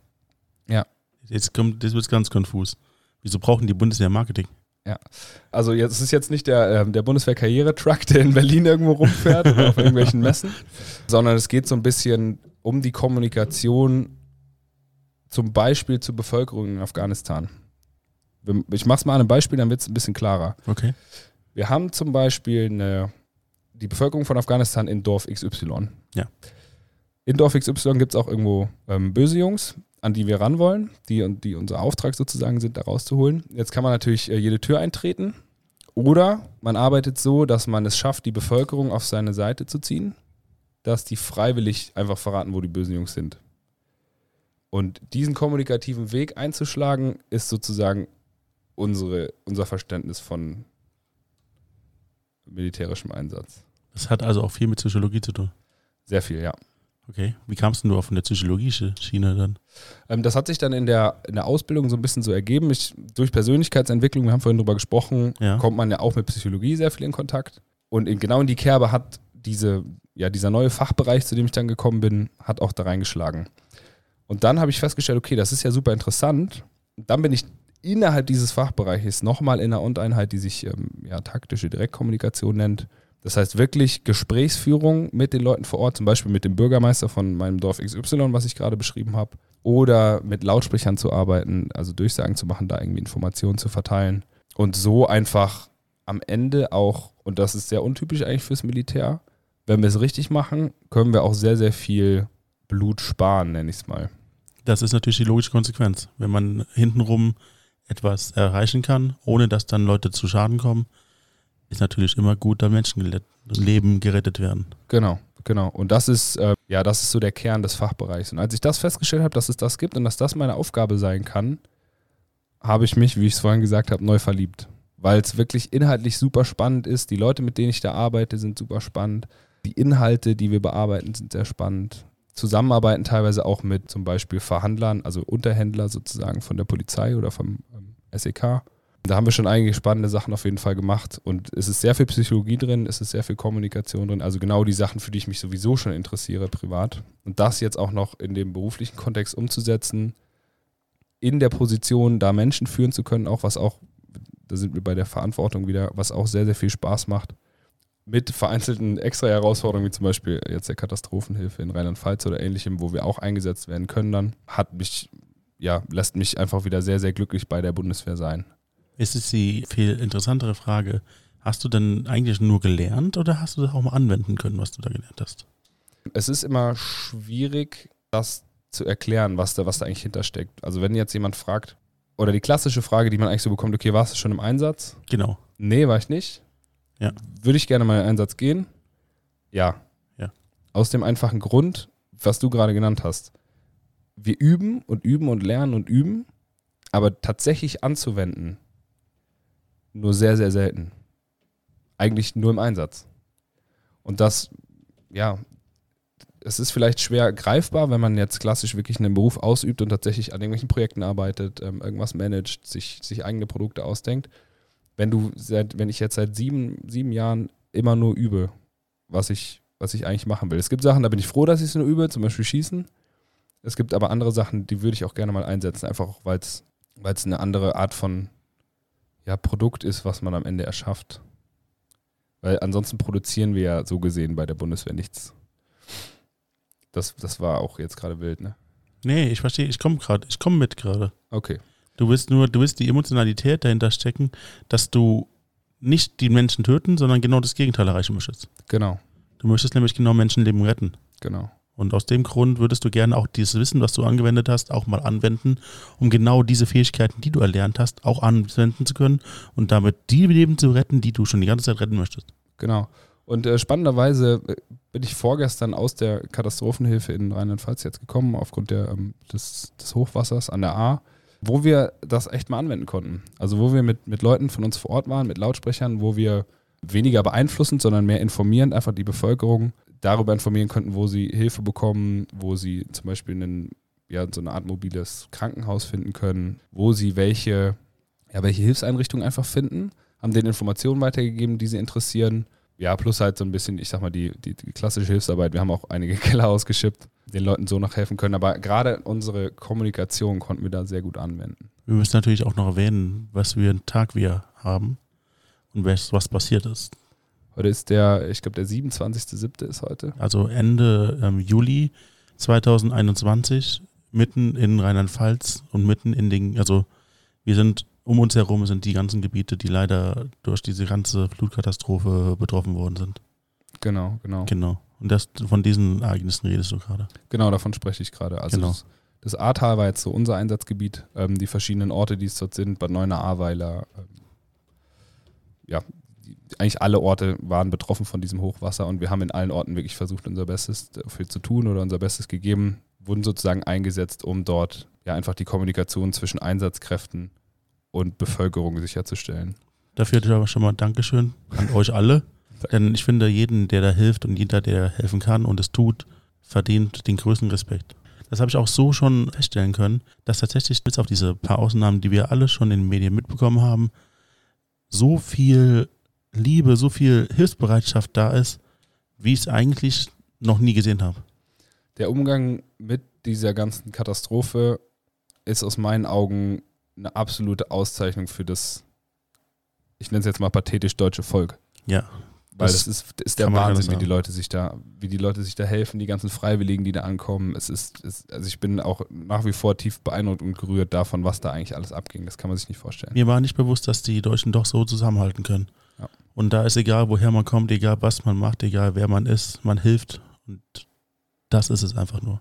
Ja. Jetzt kommt, das wird ganz konfus. Wieso brauchen die Bundeswehr Marketing? Ja. Also jetzt es ist jetzt nicht der, ähm, der Bundeswehr-Karriere-Truck, der in Berlin irgendwo rumfährt auf irgendwelchen Messen, sondern es geht so ein bisschen um die Kommunikation zum Beispiel zur Bevölkerung in Afghanistan. Ich mache es mal an einem Beispiel, dann wird es ein bisschen klarer. Okay. Wir haben zum Beispiel eine, die Bevölkerung von Afghanistan in Dorf XY. Ja. In Dorf XY gibt es auch irgendwo ähm, böse Jungs, an die wir ran wollen, die, die unser Auftrag sozusagen sind, da rauszuholen. Jetzt kann man natürlich äh, jede Tür eintreten. Oder man arbeitet so, dass man es schafft, die Bevölkerung auf seine Seite zu ziehen, dass die freiwillig einfach verraten, wo die bösen Jungs sind. Und diesen kommunikativen Weg einzuschlagen, ist sozusagen unsere, unser Verständnis von militärischem Einsatz. Das hat also auch viel mit Psychologie zu tun. Sehr viel, ja. Okay. Wie kamst du auf eine psychologische Schiene dann? Ähm, das hat sich dann in der, in der Ausbildung so ein bisschen so ergeben. Ich, durch Persönlichkeitsentwicklung, wir haben vorhin drüber gesprochen, ja. kommt man ja auch mit Psychologie sehr viel in Kontakt. Und in, genau in die Kerbe hat diese, ja, dieser neue Fachbereich, zu dem ich dann gekommen bin, hat auch da reingeschlagen. Und dann habe ich festgestellt, okay, das ist ja super interessant. Und dann bin ich innerhalb dieses Fachbereiches nochmal in einer Untereinheit, die sich ähm, ja, taktische Direktkommunikation nennt, das heißt wirklich Gesprächsführung mit den Leuten vor Ort, zum Beispiel mit dem Bürgermeister von meinem Dorf XY, was ich gerade beschrieben habe, oder mit Lautsprechern zu arbeiten, also Durchsagen zu machen, da irgendwie Informationen zu verteilen und so einfach am Ende auch, und das ist sehr untypisch eigentlich fürs Militär, wenn wir es richtig machen, können wir auch sehr, sehr viel Blut sparen, nenne ich es mal. Das ist natürlich die logische Konsequenz. Wenn man hintenrum etwas erreichen kann, ohne dass dann Leute zu Schaden kommen, ist natürlich immer gut, da Menschenleben gerettet werden. Genau, genau. Und das ist, äh, ja, das ist so der Kern des Fachbereichs. Und als ich das festgestellt habe, dass es das gibt und dass das meine Aufgabe sein kann, habe ich mich, wie ich es vorhin gesagt habe, neu verliebt. Weil es wirklich inhaltlich super spannend ist. Die Leute, mit denen ich da arbeite, sind super spannend. Die Inhalte, die wir bearbeiten, sind sehr spannend. Zusammenarbeiten teilweise auch mit zum Beispiel Verhandlern, also Unterhändler sozusagen von der Polizei oder vom ähm, SEK da haben wir schon einige spannende Sachen auf jeden Fall gemacht und es ist sehr viel Psychologie drin, es ist sehr viel Kommunikation drin, also genau die Sachen, für die ich mich sowieso schon interessiere privat. Und das jetzt auch noch in dem beruflichen Kontext umzusetzen, in der Position, da Menschen führen zu können, auch was auch, da sind wir bei der Verantwortung wieder, was auch sehr, sehr viel Spaß macht. Mit vereinzelten extra Herausforderungen, wie zum Beispiel jetzt der Katastrophenhilfe in Rheinland-Pfalz oder ähnlichem, wo wir auch eingesetzt werden können dann, hat mich, ja, lässt mich einfach wieder sehr, sehr glücklich bei der Bundeswehr sein. Es ist die viel interessantere Frage. Hast du denn eigentlich nur gelernt oder hast du das auch mal anwenden können, was du da gelernt hast? Es ist immer schwierig, das zu erklären, was da, was da eigentlich hintersteckt. Also wenn jetzt jemand fragt, oder die klassische Frage, die man eigentlich so bekommt, okay, warst du schon im Einsatz? Genau. Nee, war ich nicht. Ja. Würde ich gerne mal in den Einsatz gehen? Ja. Ja. Aus dem einfachen Grund, was du gerade genannt hast. Wir üben und üben und lernen und üben, aber tatsächlich anzuwenden, nur sehr, sehr selten. Eigentlich nur im Einsatz. Und das, ja, es ist vielleicht schwer greifbar, wenn man jetzt klassisch wirklich einen Beruf ausübt und tatsächlich an irgendwelchen Projekten arbeitet, ähm, irgendwas managt, sich, sich eigene Produkte ausdenkt. Wenn du seit, wenn ich jetzt seit sieben, sieben Jahren immer nur übe, was ich, was ich eigentlich machen will. Es gibt Sachen, da bin ich froh, dass ich es nur übe, zum Beispiel Schießen. Es gibt aber andere Sachen, die würde ich auch gerne mal einsetzen, einfach weil es eine andere Art von ja, Produkt ist, was man am Ende erschafft. Weil ansonsten produzieren wir ja so gesehen bei der Bundeswehr nichts. Das, das war auch jetzt gerade wild, ne? Nee, ich verstehe, ich komme gerade, ich komme mit gerade. Okay. Du willst nur, du willst die Emotionalität dahinter stecken, dass du nicht die Menschen töten, sondern genau das Gegenteil erreichen möchtest. Genau. Du möchtest nämlich genau Menschenleben retten. Genau. Und aus dem Grund würdest du gerne auch dieses Wissen, was du angewendet hast, auch mal anwenden, um genau diese Fähigkeiten, die du erlernt hast, auch anwenden zu können und damit die Leben zu retten, die du schon die ganze Zeit retten möchtest. Genau. Und äh, spannenderweise äh, bin ich vorgestern aus der Katastrophenhilfe in Rheinland-Pfalz jetzt gekommen, aufgrund der, ähm, des, des Hochwassers an der A, wo wir das echt mal anwenden konnten. Also wo wir mit, mit Leuten von uns vor Ort waren, mit Lautsprechern, wo wir weniger beeinflussend, sondern mehr informierend einfach die Bevölkerung darüber informieren könnten, wo sie Hilfe bekommen, wo sie zum Beispiel einen, ja, so eine Art mobiles Krankenhaus finden können, wo sie welche, ja, welche Hilfseinrichtungen einfach finden, haben denen Informationen weitergegeben, die sie interessieren. Ja, plus halt so ein bisschen, ich sag mal, die, die, die klassische Hilfsarbeit. Wir haben auch einige Keller ausgeschippt, den Leuten so noch helfen können. Aber gerade unsere Kommunikation konnten wir da sehr gut anwenden. Wir müssen natürlich auch noch erwähnen, was für einen Tag wir haben und was, passiert ist. Heute ist der, ich glaube, der 27.07. ist heute. Also Ende ähm, Juli 2021, mitten in Rheinland-Pfalz und mitten in den, also wir sind um uns herum sind die ganzen Gebiete, die leider durch diese ganze Flutkatastrophe betroffen worden sind. Genau, genau. Genau. Und das, von diesen Ereignissen redest du gerade. Genau, davon spreche ich gerade. Also Genau. das, das Ahrtal war jetzt so unser Einsatzgebiet. Ähm, die verschiedenen Orte, die es dort sind, Bad Neuenahr-Ahrweiler, ähm, ja, die, eigentlich alle Orte waren betroffen von diesem Hochwasser und wir haben in allen Orten wirklich versucht, unser Bestes dafür zu tun oder unser Bestes gegeben, wurden sozusagen eingesetzt, um dort ja einfach die Kommunikation zwischen Einsatzkräften und Bevölkerung sicherzustellen. Dafür aber schon mal Dankeschön an euch alle. Denn ich finde, jeden, der da hilft und jeder, der helfen kann und es tut, verdient den größten Respekt. Das habe ich auch so schon feststellen können, dass tatsächlich bis auf diese paar Ausnahmen, die wir alle schon in den Medien mitbekommen haben, so viel Liebe, so viel Hilfsbereitschaft da ist, wie ich es eigentlich noch nie gesehen habe. Der Umgang mit dieser ganzen Katastrophe ist aus meinen Augen eine absolute Auszeichnung für das, ich nenne es jetzt mal pathetisch deutsche Volk. Ja, Weil Das das ist, ist der Wahnsinn, wie die. Leute sich da, wie die Leute sich da helfen, die ganzen Freiwilligen, die da ankommen. Es ist, es, also ich bin auch nach wie vor tief beeindruckt und gerührt davon, was da eigentlich alles abging. Das kann man sich nicht vorstellen. mir war nicht bewusst, dass die Deutschen doch so zusammenhalten können. Ja. Und da ist egal, woher man kommt, egal was man macht, egal wer man ist, man hilft. Und das ist es einfach nur.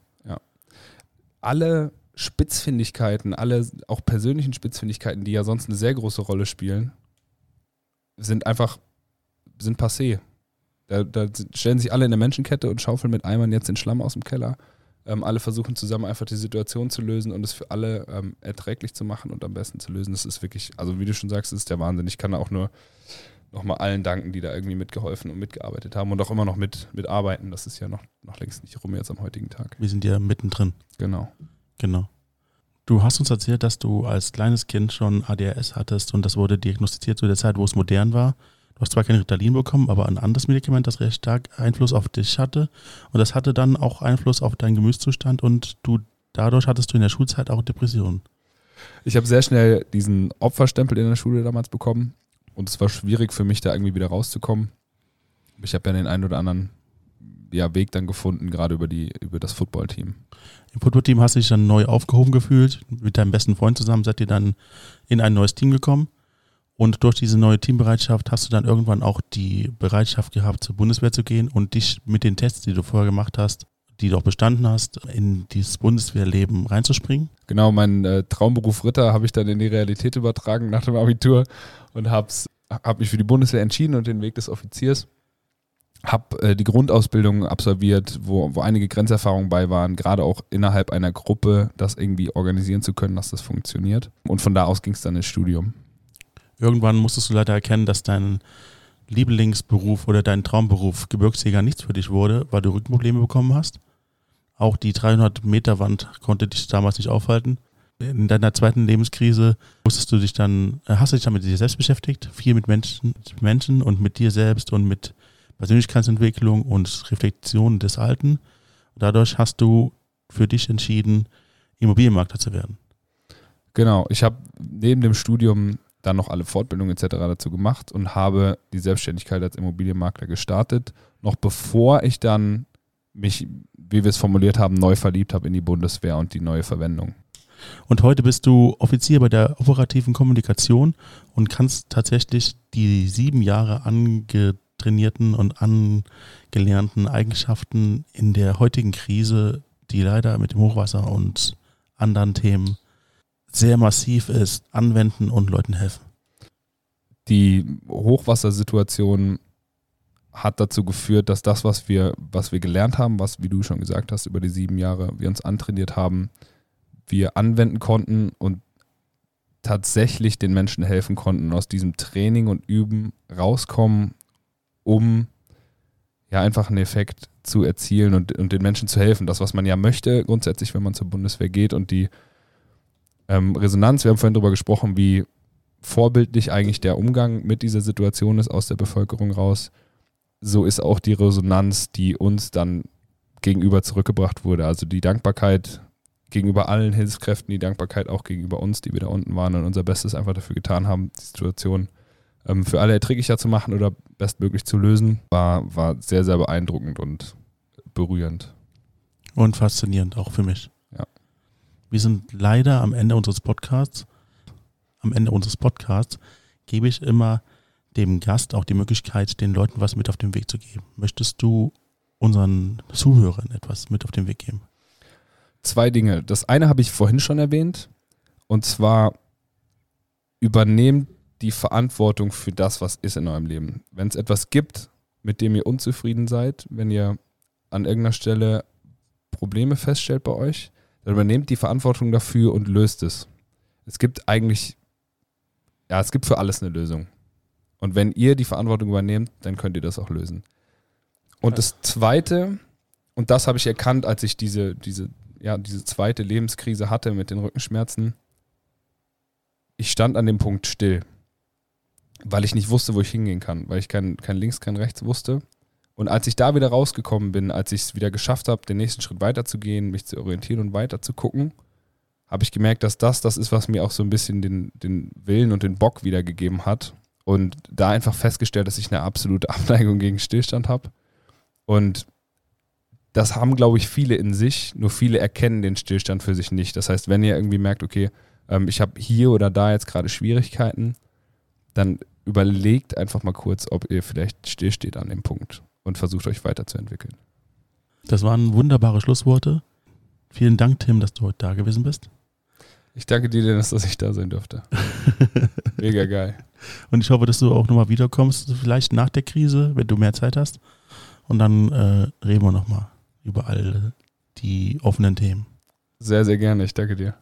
Alle Spitzfindigkeiten, alle auch persönlichen Spitzfindigkeiten, die ja sonst eine sehr große Rolle spielen, sind einfach, sind passé. Da, da stellen sich alle in eine Menschenkette und schaufeln mit Eimern jetzt den Schlamm aus dem Keller. Ähm, alle versuchen zusammen einfach die Situation zu lösen und es für alle ähm, erträglich zu machen und am besten zu lösen. Das ist wirklich, also wie du schon sagst, das ist der Wahnsinn. Ich kann da auch nur nochmal allen danken, die da irgendwie mitgeholfen und mitgearbeitet haben und auch immer noch mit, mitarbeiten. Das ist ja noch, noch längst nicht rum jetzt am heutigen Tag. Wir sind ja mittendrin. Genau. Genau. Du hast uns erzählt, dass du als kleines Kind schon ADHS hattest und das wurde diagnostiziert zu der Zeit, wo es modern war. Du hast zwar kein Ritalin bekommen, aber ein anderes Medikament, das recht stark Einfluss auf dich hatte. Und das hatte dann auch Einfluss auf deinen Gemütszustand und du dadurch hattest du in der Schulzeit auch Depressionen. Ich habe sehr schnell diesen Opferstempel in der Schule damals bekommen und es war schwierig für mich, da irgendwie wieder rauszukommen. Ich habe ja den einen oder anderen ja, Weg dann gefunden, gerade über, die, über das Footballteam. Im Footballteam hast du dich dann neu aufgehoben gefühlt. Mit deinem besten Freund zusammen seid ihr dann in ein neues Team gekommen. Und durch diese neue Teambereitschaft hast du dann irgendwann auch die Bereitschaft gehabt, zur Bundeswehr zu gehen und dich mit den Tests, die du vorher gemacht hast, die du auch bestanden hast, in dieses Bundeswehrleben reinzuspringen. Genau, meinen äh, Traumberuf Ritter habe ich dann in die Realität übertragen nach dem Abitur und habe hab mich für die Bundeswehr entschieden und den Weg des Offiziers. Habe äh, die Grundausbildung absolviert, wo, wo einige Grenzerfahrungen bei waren, gerade auch innerhalb einer Gruppe, das irgendwie organisieren zu können, dass das funktioniert. Und von da aus ging es dann ins Studium. Irgendwann musstest du leider erkennen, dass dein Lieblingsberuf oder dein Traumberuf Gebirgsjäger nichts für dich wurde, weil du Rückenprobleme bekommen hast. Auch die 300 Meter Wand konnte dich damals nicht aufhalten. In deiner zweiten Lebenskrise musstest du dich dann, äh, hast du dich dann mit dir selbst beschäftigt, viel mit Menschen, mit Menschen und mit dir selbst und mit Persönlichkeitsentwicklung und Reflexion des Alten. Dadurch hast du für dich entschieden, Immobilienmakler zu werden. Genau, ich habe neben dem Studium dann noch alle Fortbildungen etc. dazu gemacht und habe die Selbstständigkeit als Immobilienmakler gestartet, noch bevor ich dann mich, wie wir es formuliert haben, neu verliebt habe in die Bundeswehr und die neue Verwendung. Und heute bist du Offizier bei der operativen Kommunikation und kannst tatsächlich die sieben Jahre angetrainierten und angelernten Eigenschaften in der heutigen Krise, die leider mit dem Hochwasser und anderen Themen sehr massiv ist, anwenden und Leuten helfen. Die Hochwassersituation hat dazu geführt, dass das, was wir, was wir gelernt haben, was, wie du schon gesagt hast, über die sieben Jahre wir uns antrainiert haben, wir anwenden konnten und tatsächlich den Menschen helfen konnten, aus diesem Training und Üben rauskommen, um ja einfach einen Effekt zu erzielen und, und den Menschen zu helfen. Das, was man ja möchte, grundsätzlich, wenn man zur Bundeswehr geht und die ähm, Resonanz, wir haben vorhin darüber gesprochen, wie vorbildlich eigentlich der Umgang mit dieser Situation ist aus der Bevölkerung raus. So ist auch die Resonanz, die uns dann gegenüber zurückgebracht wurde. Also die Dankbarkeit gegenüber allen Hilfskräften, die Dankbarkeit auch gegenüber uns, die wir da unten waren und unser Bestes einfach dafür getan haben, die Situation ähm, für alle erträglicher zu machen oder bestmöglich zu lösen, war, war sehr, sehr beeindruckend und berührend. Und faszinierend, auch für mich. Wir sind leider am Ende unseres Podcasts. Am Ende unseres Podcasts gebe ich immer dem Gast auch die Möglichkeit, den Leuten was mit auf den Weg zu geben. Möchtest du unseren Zuhörern etwas mit auf den Weg geben? Zwei Dinge. Das eine habe ich vorhin schon erwähnt. Und zwar übernehmt die Verantwortung für das, was ist in eurem Leben. Wenn es etwas gibt, mit dem ihr unzufrieden seid, wenn ihr an irgendeiner Stelle Probleme feststellt bei euch, dann übernehmt die Verantwortung dafür und löst es. Es gibt eigentlich, ja, es gibt für alles eine Lösung. Und wenn ihr die Verantwortung übernehmt, dann könnt ihr das auch lösen. Und das Zweite, und das habe ich erkannt, als ich diese, diese, ja, diese zweite Lebenskrise hatte mit den Rückenschmerzen, ich stand an dem Punkt still, weil ich nicht wusste, wo ich hingehen kann, weil ich kein, kein links, kein rechts wusste. Und als ich da wieder rausgekommen bin, als ich es wieder geschafft habe, den nächsten Schritt weiterzugehen, mich zu orientieren und weiter zu gucken, habe ich gemerkt, dass das das ist, was mir auch so ein bisschen den, den Willen und den Bock wiedergegeben hat. Und da einfach festgestellt, dass ich eine absolute Abneigung gegen Stillstand habe. Und das haben, glaube ich, viele in sich, nur viele erkennen den Stillstand für sich nicht. Das heißt, wenn ihr irgendwie merkt, okay, ähm, ich habe hier oder da jetzt gerade Schwierigkeiten, dann überlegt einfach mal kurz, ob ihr vielleicht stillsteht an dem Punkt und versucht euch weiterzuentwickeln. Das waren wunderbare Schlussworte. Vielen Dank, Tim, dass du heute da gewesen bist. Ich danke dir, Dennis, dass ich da sein durfte. Mega geil. Und ich hoffe, dass du auch nochmal wiederkommst, vielleicht nach der Krise, wenn du mehr Zeit hast. Und dann äh, reden wir nochmal über all die offenen Themen. Sehr, sehr gerne. Ich danke dir.